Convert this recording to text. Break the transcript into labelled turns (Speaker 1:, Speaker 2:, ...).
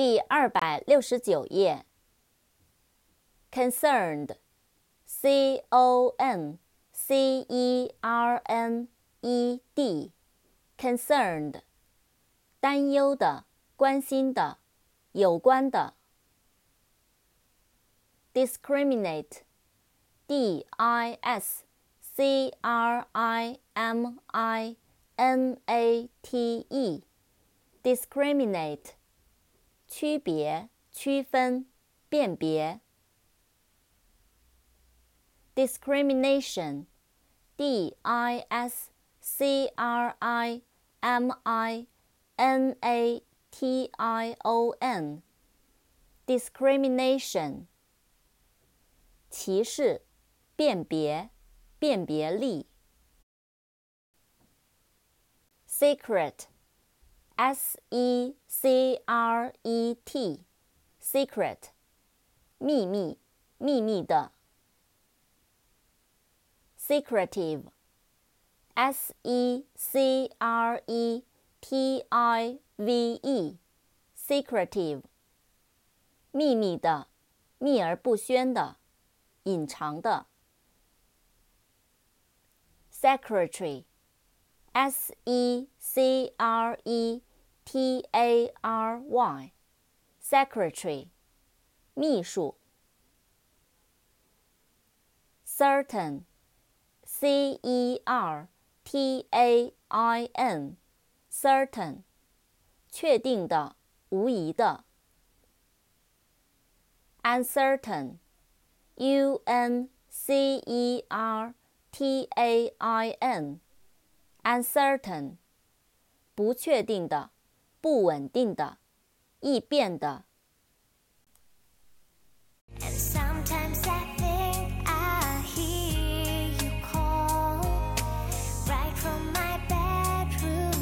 Speaker 1: 第二百六十九页。concerned，c o n c e r n e d，concerned，担忧的、关心的、有关的。discriminate，d i s c r i m i n a t e，discriminate。 区别、区分、辨别。discrimination，d i s c r i m i n a t i o n，discrimination，歧视、辨别、辨别力。secret。S E C R E T，secret，秘密，秘密的。secretive，S E C R E T I V E，secretive，秘密的，秘而不宣的，隐藏的。secretary，S E C R E T A R Y，secretary，秘书。certain，C E R T A I N，certain，确定的，无疑的。uncertain，U N C E R T A I N，uncertain，不确定的。不稳定的，易变的。